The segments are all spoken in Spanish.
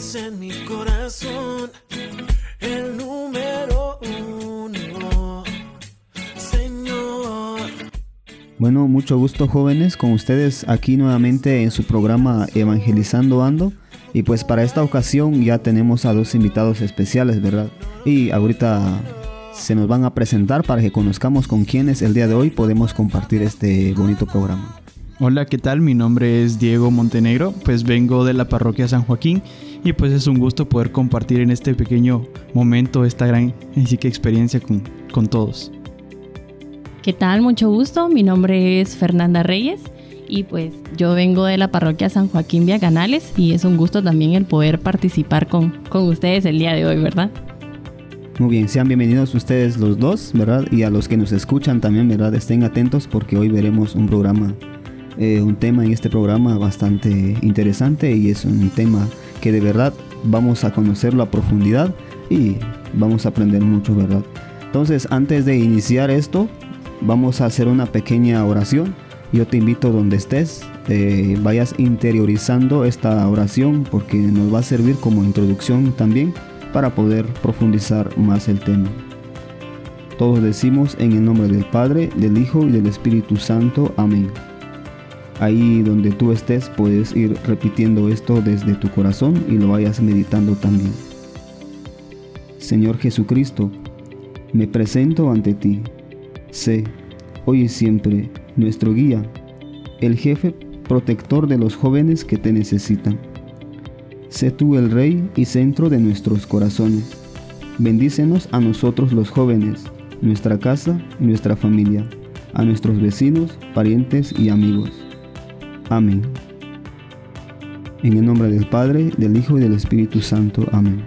eres en mi corazón el número uno, Señor. Bueno, mucho gusto jóvenes con ustedes aquí nuevamente en su programa Evangelizando Ando. Y pues para esta ocasión ya tenemos a dos invitados especiales, ¿verdad? Y ahorita se nos van a presentar para que conozcamos con quienes el día de hoy podemos compartir este bonito programa. Hola, ¿qué tal? Mi nombre es Diego Montenegro, pues vengo de la parroquia San Joaquín y pues es un gusto poder compartir en este pequeño momento esta gran sí que experiencia con, con todos. ¿Qué tal? Mucho gusto, mi nombre es Fernanda Reyes y pues yo vengo de la parroquia San Joaquín Vía Canales y es un gusto también el poder participar con, con ustedes el día de hoy, ¿verdad? Muy bien, sean bienvenidos ustedes los dos, ¿verdad? Y a los que nos escuchan también, ¿verdad? Estén atentos porque hoy veremos un programa eh, un tema en este programa bastante interesante y es un tema que de verdad vamos a conocerlo a profundidad y vamos a aprender mucho, ¿verdad? Entonces, antes de iniciar esto, vamos a hacer una pequeña oración. Yo te invito donde estés, eh, vayas interiorizando esta oración porque nos va a servir como introducción también para poder profundizar más el tema. Todos decimos en el nombre del Padre, del Hijo y del Espíritu Santo. Amén. Ahí donde tú estés puedes ir repitiendo esto desde tu corazón y lo vayas meditando también. Señor Jesucristo, me presento ante ti. Sé, hoy y siempre, nuestro guía, el jefe protector de los jóvenes que te necesitan. Sé tú el Rey y centro de nuestros corazones. Bendícenos a nosotros los jóvenes, nuestra casa y nuestra familia, a nuestros vecinos, parientes y amigos. Amén. En el nombre del Padre, del Hijo y del Espíritu Santo. Amén.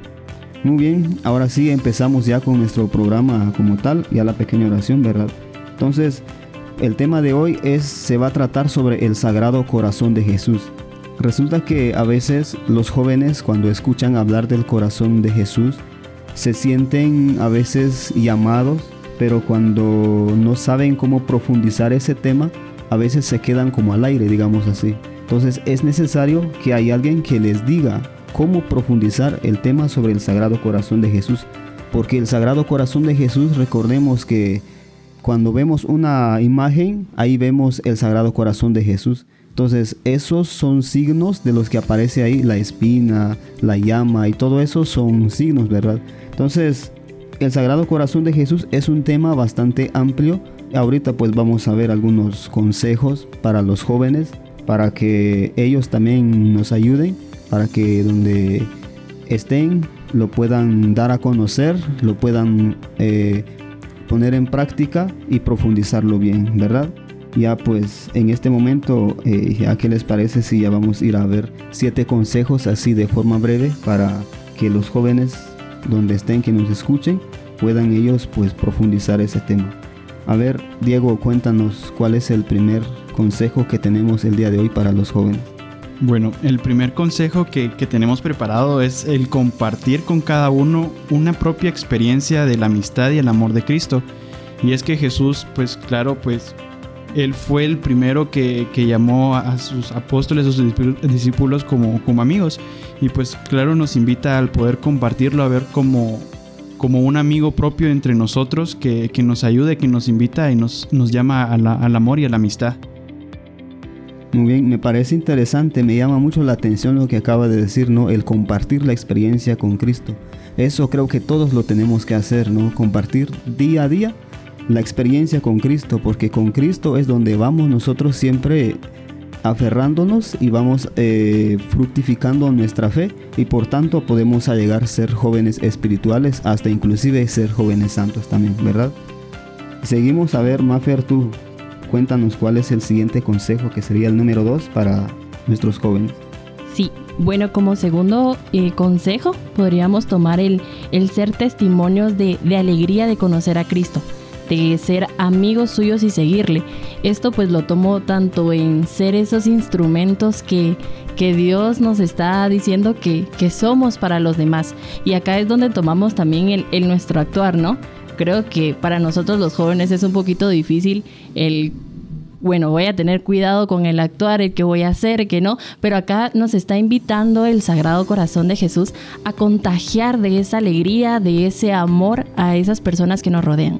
Muy bien, ahora sí empezamos ya con nuestro programa como tal, ya la pequeña oración, ¿verdad? Entonces, el tema de hoy es se va a tratar sobre el Sagrado Corazón de Jesús. Resulta que a veces los jóvenes cuando escuchan hablar del corazón de Jesús se sienten a veces llamados, pero cuando no saben cómo profundizar ese tema, a veces se quedan como al aire, digamos así. Entonces es necesario que hay alguien que les diga cómo profundizar el tema sobre el Sagrado Corazón de Jesús. Porque el Sagrado Corazón de Jesús, recordemos que cuando vemos una imagen, ahí vemos el Sagrado Corazón de Jesús. Entonces, esos son signos de los que aparece ahí la espina, la llama y todo eso son signos, ¿verdad? Entonces, el Sagrado Corazón de Jesús es un tema bastante amplio Ahorita pues vamos a ver algunos consejos para los jóvenes, para que ellos también nos ayuden, para que donde estén lo puedan dar a conocer, lo puedan eh, poner en práctica y profundizarlo bien, ¿verdad? Ya pues en este momento, eh, ¿a qué les parece si ya vamos a ir a ver siete consejos así de forma breve para que los jóvenes donde estén que nos escuchen puedan ellos pues profundizar ese tema? A ver, Diego, cuéntanos cuál es el primer consejo que tenemos el día de hoy para los jóvenes. Bueno, el primer consejo que, tenemos preparado es el compartir con cada uno una propia experiencia de la amistad y el amor de Cristo. Y es que Jesús, pues claro, pues él fue el primero que, llamó a sus apóstoles, a sus discípulos como, como amigos. Y pues claro, nos invita al poder compartirlo, a ver cómo, como un amigo propio entre nosotros que, nos ayude, que nos invita y nos, nos llama al amor y a la amistad. Muy bien, me parece interesante, me llama mucho la atención lo que acaba de decir, ¿no? El compartir la experiencia con Cristo. Eso creo que todos lo tenemos que hacer, ¿no? Compartir día a día la experiencia con Cristo, porque con Cristo es donde vamos nosotros siempre aferrándonos y vamos eh, fructificando nuestra fe y por tanto podemos llegar a ser jóvenes espirituales hasta inclusive ser jóvenes santos también, ¿verdad? Seguimos a ver, Mafer, tú cuéntanos cuál es el siguiente consejo que sería el número dos para nuestros jóvenes. Sí, bueno, como segundo eh, consejo podríamos tomar el, el ser testimonios de, de alegría de conocer a Cristo ser amigos suyos y seguirle. Esto pues lo tomo tanto en ser esos instrumentos que, que Dios nos está diciendo que, que, somos para los demás. Y acá es donde tomamos también el, nuestro actuar, ¿no? Creo que para nosotros los jóvenes es un poquito difícil el bueno, voy a tener cuidado con el actuar, el que voy a hacer, que no, pero acá nos está invitando el Sagrado Corazón de Jesús a contagiar de esa alegría, de ese amor a esas personas que nos rodean.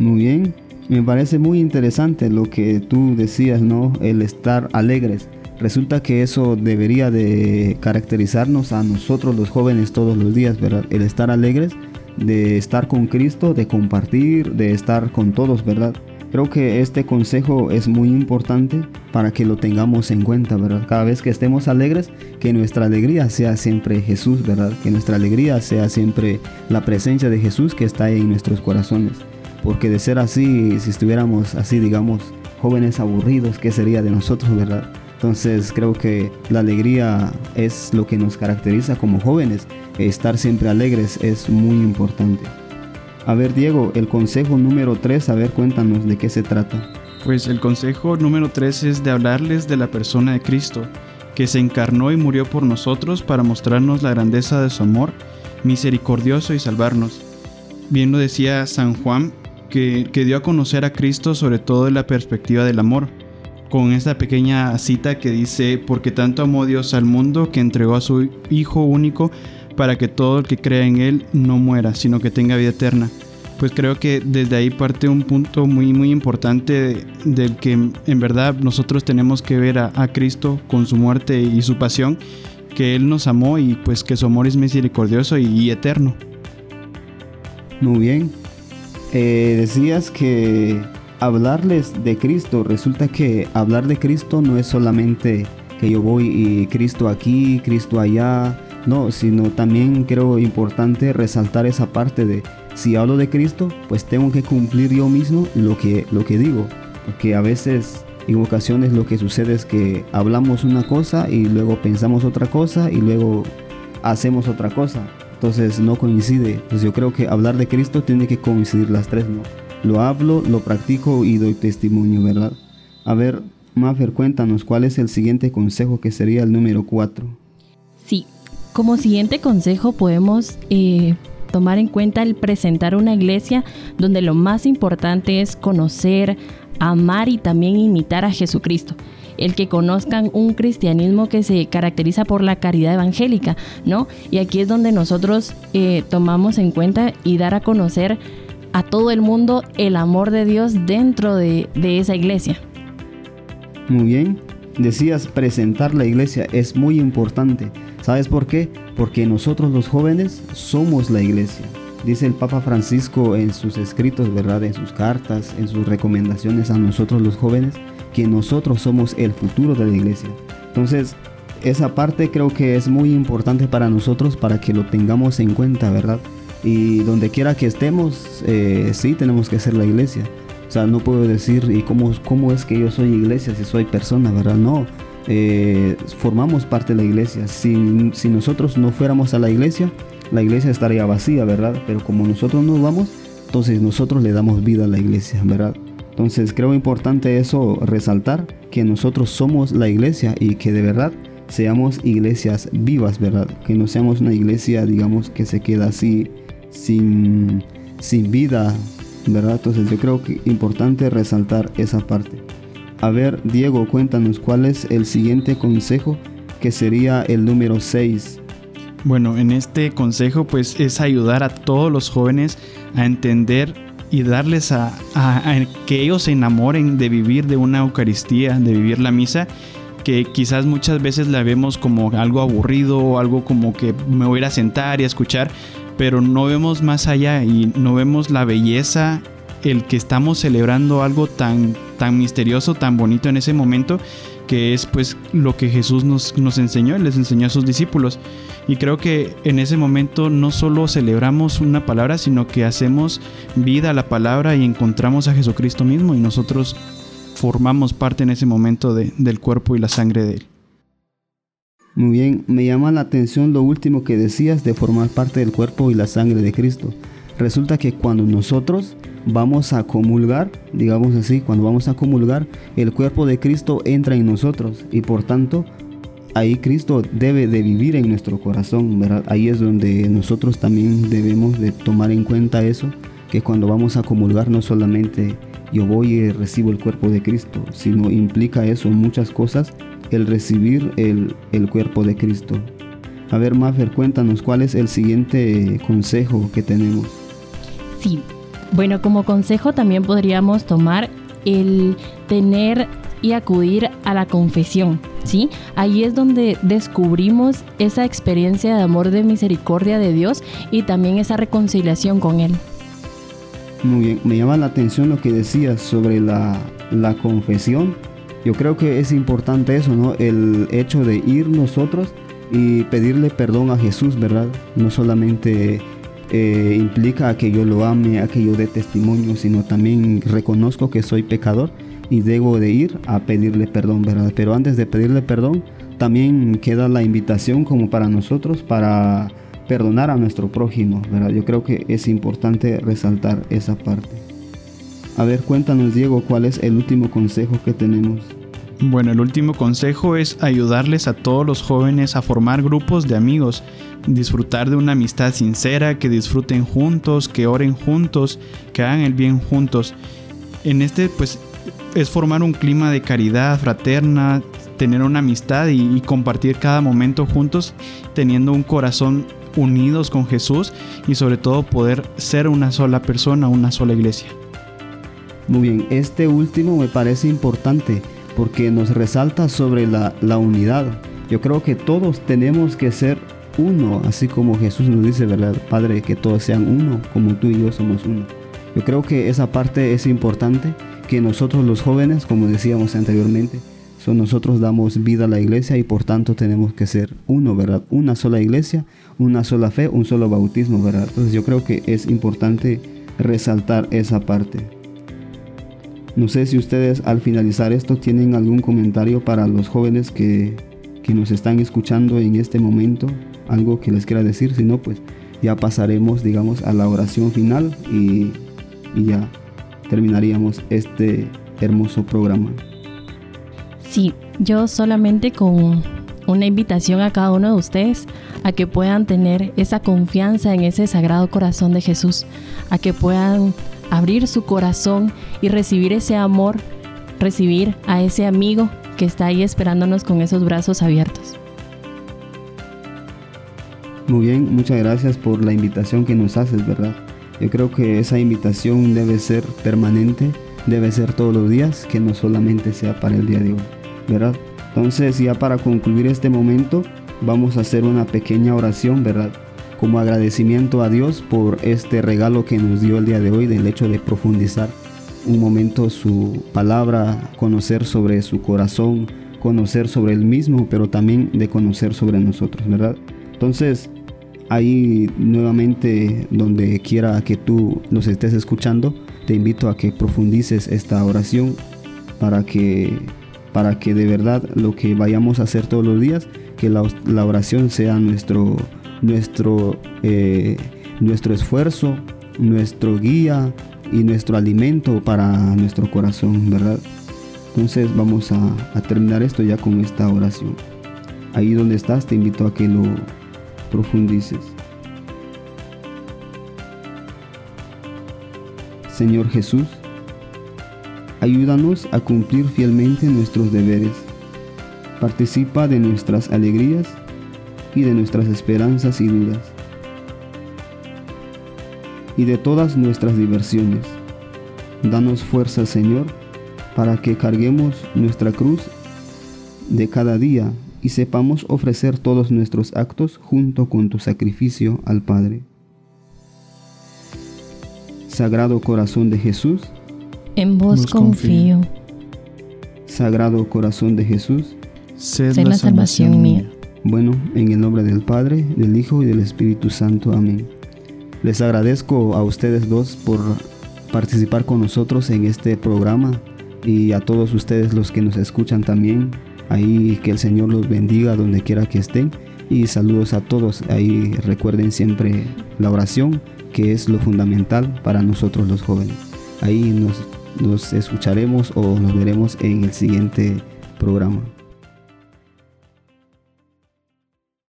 Muy bien, me parece muy interesante lo que tú decías, ¿no? El estar alegres. Resulta que eso debería de caracterizarnos a nosotros los jóvenes todos los días, ¿verdad? El estar alegres, de estar con Cristo, de compartir, de estar con todos, ¿verdad? Creo que este consejo es muy importante para que lo tengamos en cuenta, ¿verdad? Cada vez que estemos alegres, que nuestra alegría sea siempre Jesús, ¿verdad? Que nuestra alegría sea siempre la presencia de Jesús que está en nuestros corazones. Porque de ser así, si estuviéramos así, digamos, jóvenes aburridos, ¿qué sería de nosotros, verdad? Entonces creo que la alegría es lo que nos caracteriza como jóvenes. Estar siempre alegres es muy importante. A ver Diego, el consejo número 3, a ver cuéntanos de qué se trata. Pues el consejo número 3 es de hablarles de la persona de Cristo, que se encarnó y murió por nosotros para mostrarnos la grandeza de su amor, misericordioso y salvarnos. Bien lo decía San Juan, que, dio a conocer a Cristo sobre todo en la perspectiva del amor con esta pequeña cita que dice, porque tanto amó Dios al mundo que entregó a su Hijo único para que todo el que crea en Él no muera, sino que tenga vida eterna. Pues creo que desde ahí parte un punto muy muy importante del que en verdad nosotros tenemos que ver a, Cristo con su muerte y su pasión, que Él nos amó y pues que su amor es misericordioso y, eterno. Muy bien. Eh, decías que hablarles de Cristo, resulta que hablar de Cristo no es solamente que yo voy y Cristo aquí, Cristo allá, no, sino también creo importante resaltar esa parte de si hablo de Cristo, pues tengo que cumplir yo mismo lo que, lo que digo, porque a veces en ocasiones lo que sucede es que hablamos una cosa y luego pensamos otra cosa y luego hacemos otra cosa. Entonces no coincide. Pues yo creo que hablar de Cristo tiene que coincidir las tres, ¿no? Lo hablo, lo practico y doy testimonio, ¿verdad? A ver, Mafer, cuéntanos cuál es el siguiente consejo que sería el número 4. Sí, como siguiente consejo podemos eh, tomar en cuenta el presentar una iglesia donde lo más importante es conocer, amar y también imitar a Jesucristo el que conozcan un cristianismo que se caracteriza por la caridad evangélica, ¿no? Y aquí es donde nosotros eh, tomamos en cuenta y dar a conocer a todo el mundo el amor de Dios dentro de, esa iglesia. Muy bien, decías presentar la iglesia es muy importante. ¿Sabes por qué? Porque nosotros los jóvenes somos la iglesia. Dice el Papa Francisco en sus escritos, ¿verdad? En sus cartas, en sus recomendaciones a nosotros los jóvenes, que nosotros somos el futuro de la iglesia. Entonces, esa parte creo que es muy importante para nosotros para que lo tengamos en cuenta, ¿verdad? Y donde quiera que estemos, eh, sí tenemos que ser la iglesia. O sea, no puedo decir, ¿y cómo, cómo es que yo soy iglesia si soy persona, verdad? No, eh, formamos parte de la iglesia. Si, si nosotros no fuéramos a la iglesia, la iglesia estaría vacía, ¿verdad? Pero como nosotros no vamos, entonces nosotros le damos vida a la iglesia, ¿verdad? Entonces creo importante eso resaltar, que nosotros somos la iglesia y que de verdad seamos iglesias vivas, ¿verdad? Que no seamos una iglesia, digamos, que se queda así sin, sin vida, ¿verdad? Entonces yo creo que importante resaltar esa parte. A ver, Diego, cuéntanos cuál es el siguiente consejo que sería el número 6. Bueno, en este consejo pues es ayudar a todos los jóvenes a entender y darles a, que ellos se enamoren de vivir de una Eucaristía, de vivir la misa, que quizás muchas veces la vemos como algo aburrido algo como que me voy a a sentar y a escuchar, pero no vemos más allá y no vemos la belleza, el que estamos celebrando algo tan, tan misterioso, tan bonito en ese momento, que es pues lo que Jesús nos, nos enseñó, les enseñó a sus discípulos. Y creo que en ese momento no solo celebramos una palabra, sino que hacemos vida a la palabra y encontramos a Jesucristo mismo y nosotros formamos parte en ese momento del cuerpo y la sangre de Él. Muy bien, me llama la atención lo último que decías de formar parte del cuerpo y la sangre de Cristo. Resulta que cuando nosotros vamos a comulgar, digamos así, cuando vamos a comulgar, el cuerpo de Cristo entra en nosotros y por tanto ahí Cristo debe de vivir en nuestro corazón, ¿verdad? Ahí es donde nosotros también debemos de tomar en cuenta eso, que cuando vamos a comulgar no solamente yo voy y recibo el cuerpo de Cristo, sino implica eso muchas cosas, el recibir el, el cuerpo de Cristo. A ver, Mafer, cuéntanos cuál es el siguiente consejo que tenemos. Sí, bueno, como consejo también podríamos tomar el tener y acudir a la confesión, ¿sí? Ahí es donde descubrimos esa experiencia de amor de misericordia de Dios y también esa reconciliación con Él. Muy bien, me llama la atención lo que decías sobre la, la confesión. Yo creo que es importante eso, ¿no? El hecho de ir nosotros y pedirle perdón a Jesús, ¿verdad? No solamente eh, implica que yo lo ame, a que yo dé testimonio, sino también reconozco que soy pecador y debo de ir a pedirle perdón, ¿verdad? Pero antes de pedirle perdón, también queda la invitación como para nosotros para perdonar a nuestro prójimo, ¿verdad? Yo creo que es importante resaltar esa parte. A ver, cuéntanos Diego, ¿cuál es el último consejo que tenemos? Bueno, el último consejo es ayudarles a todos los jóvenes a formar grupos de amigos, disfrutar de una amistad sincera, que disfruten juntos, que oren juntos, que hagan el bien juntos. En este, pues, es formar un clima de caridad fraterna, tener una amistad y, y compartir cada momento juntos, teniendo un corazón unidos con Jesús y sobre todo poder ser una sola persona, una sola iglesia. Muy bien, este último me parece importante porque nos resalta sobre la, la, unidad. Yo creo que todos tenemos que ser uno, así como Jesús nos dice, ¿verdad? Padre, que todos sean uno, como tú y yo somos uno. Yo creo que esa parte es importante, que nosotros los jóvenes, como decíamos anteriormente, son nosotros damos vida a la iglesia y por tanto tenemos que ser uno, ¿verdad? Una sola iglesia, una sola fe, un solo bautismo, ¿verdad? Entonces yo creo que es importante resaltar esa parte. No sé si ustedes al finalizar esto tienen algún comentario para los jóvenes que, que, nos están escuchando en este momento, algo que les quiera decir, si no, pues ya pasaremos, digamos, a la oración final y, y ya terminaríamos este hermoso programa. Sí, yo solamente con una invitación a cada uno de ustedes a que puedan tener esa confianza en ese sagrado corazón de Jesús, a que puedan abrir su corazón y recibir ese amor, recibir a ese amigo que está ahí esperándonos con esos brazos abiertos. Muy bien, muchas gracias por la invitación que nos haces, ¿verdad? Yo creo que esa invitación debe ser permanente, debe ser todos los días, que no solamente sea para el día de hoy, ¿verdad? Entonces ya para concluir este momento, vamos a hacer una pequeña oración, ¿verdad? Como agradecimiento a Dios por este regalo que nos dio el día de hoy del hecho de profundizar un momento su palabra, conocer sobre su corazón, conocer sobre el mismo, pero también de conocer sobre nosotros, ¿verdad? Entonces, ahí nuevamente donde quiera que tú nos estés escuchando, te invito a que profundices esta oración para que para que de verdad lo que vayamos a hacer todos los días, que la, la oración sea nuestro nuestro, eh, nuestro esfuerzo, nuestro guía y nuestro alimento para nuestro corazón, ¿verdad? Entonces vamos a, a terminar esto ya con esta oración. Ahí donde estás te invito a que lo profundices. Señor Jesús, ayúdanos a cumplir fielmente nuestros deberes. Participa de nuestras alegrías y de nuestras esperanzas y dudas, y de todas nuestras diversiones. Danos fuerza, Señor, para que carguemos nuestra cruz de cada día y sepamos ofrecer todos nuestros actos junto con tu sacrificio al Padre. Sagrado Corazón de Jesús, en vos confío. Sagrado Corazón de Jesús, sed la salvación mía. Bueno, en el nombre del Padre, del Hijo y del Espíritu Santo. Amén. Les agradezco a ustedes dos por participar con nosotros en este programa y a todos ustedes los que nos escuchan también. Ahí que el Señor los bendiga donde quiera que estén. Y saludos a todos. Ahí recuerden siempre la oración, que es lo fundamental para nosotros los jóvenes. Ahí nos, nos escucharemos o nos veremos en el siguiente programa.